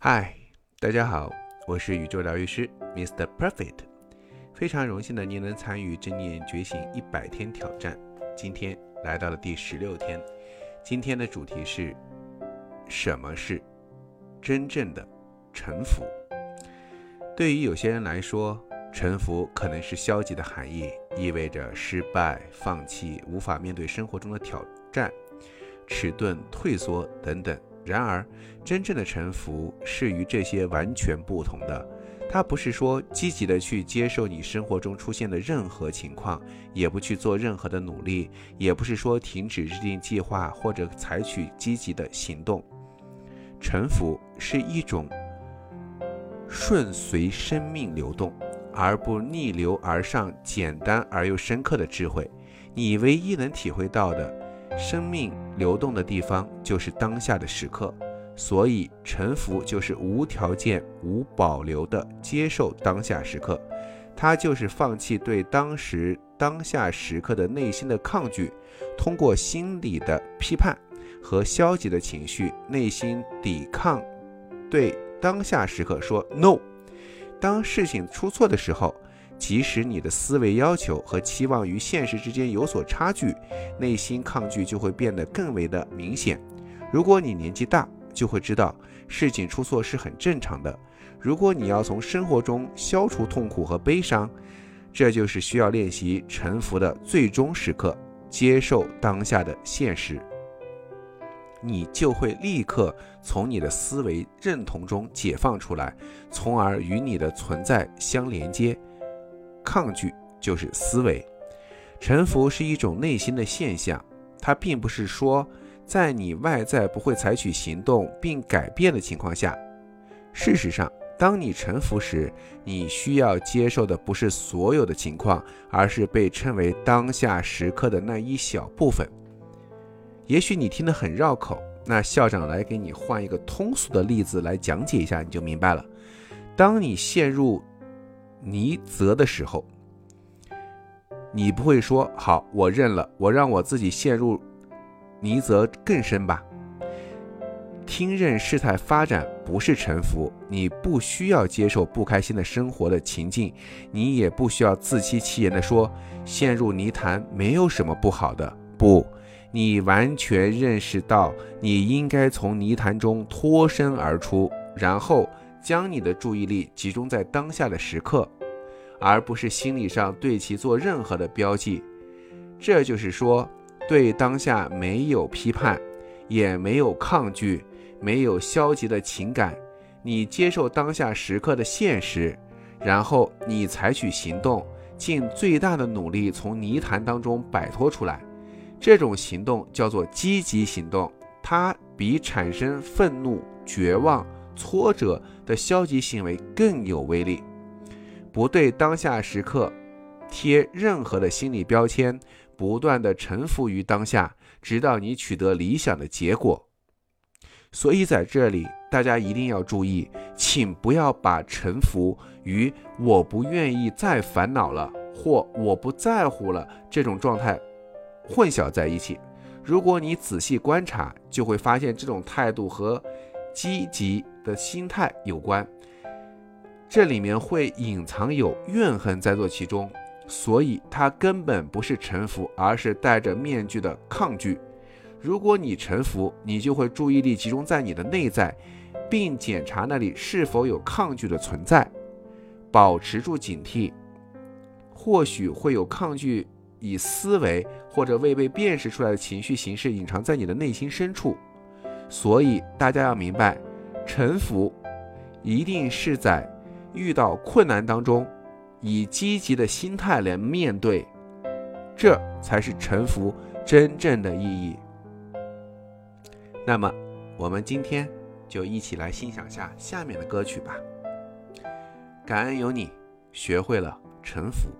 嗨，大家好，我是宇宙疗愈师 Mr. Perfect，非常荣幸的您能参与正念觉醒一百天挑战。今天来到了第十六天，今天的主题是什么是真正的臣服？对于有些人来说，臣服可能是消极的含义，意味着失败、放弃、无法面对生活中的挑战、迟钝、退缩等等。然而，真正的臣服是与这些完全不同的。它不是说积极的去接受你生活中出现的任何情况，也不去做任何的努力，也不是说停止制定计划或者采取积极的行动。臣服是一种顺随生命流动，而不逆流而上、简单而又深刻的智慧。你唯一能体会到的。生命流动的地方就是当下的时刻，所以臣服就是无条件、无保留的接受当下时刻，它就是放弃对当时当下时刻的内心的抗拒，通过心理的批判和消极的情绪，内心抵抗，对当下时刻说 no。当事情出错的时候。即使你的思维要求和期望与现实之间有所差距，内心抗拒就会变得更为的明显。如果你年纪大，就会知道事情出错是很正常的。如果你要从生活中消除痛苦和悲伤，这就是需要练习臣服的最终时刻，接受当下的现实，你就会立刻从你的思维认同中解放出来，从而与你的存在相连接。抗拒就是思维，臣服是一种内心的现象，它并不是说在你外在不会采取行动并改变的情况下。事实上，当你臣服时，你需要接受的不是所有的情况，而是被称为当下时刻的那一小部分。也许你听得很绕口，那校长来给你换一个通俗的例子来讲解一下，你就明白了。当你陷入泥泽的时候，你不会说好，我认了，我让我自己陷入泥泽更深吧。听任事态发展不是臣服，你不需要接受不开心的生活的情境，你也不需要自欺欺人的说陷入泥潭没有什么不好的。不，你完全认识到你应该从泥潭中脱身而出，然后。将你的注意力集中在当下的时刻，而不是心理上对其做任何的标记。这就是说，对当下没有批判，也没有抗拒，没有消极的情感。你接受当下时刻的现实，然后你采取行动，尽最大的努力从泥潭当中摆脱出来。这种行动叫做积极行动，它比产生愤怒、绝望。挫折的消极行为更有威力。不对当下时刻贴任何的心理标签，不断的臣服于当下，直到你取得理想的结果。所以在这里，大家一定要注意，请不要把臣服与我不愿意再烦恼了或我不在乎了这种状态混淆在一起。如果你仔细观察，就会发现这种态度和积极。的心态有关，这里面会隐藏有怨恨在做其中，所以它根本不是臣服，而是戴着面具的抗拒。如果你臣服，你就会注意力集中在你的内在，并检查那里是否有抗拒的存在，保持住警惕。或许会有抗拒以思维或者未被辨识出来的情绪形式隐藏在你的内心深处，所以大家要明白。臣服，一定是在遇到困难当中，以积极的心态来面对，这才是臣服真正的意义。那么，我们今天就一起来欣赏下下面的歌曲吧。感恩有你，学会了臣服。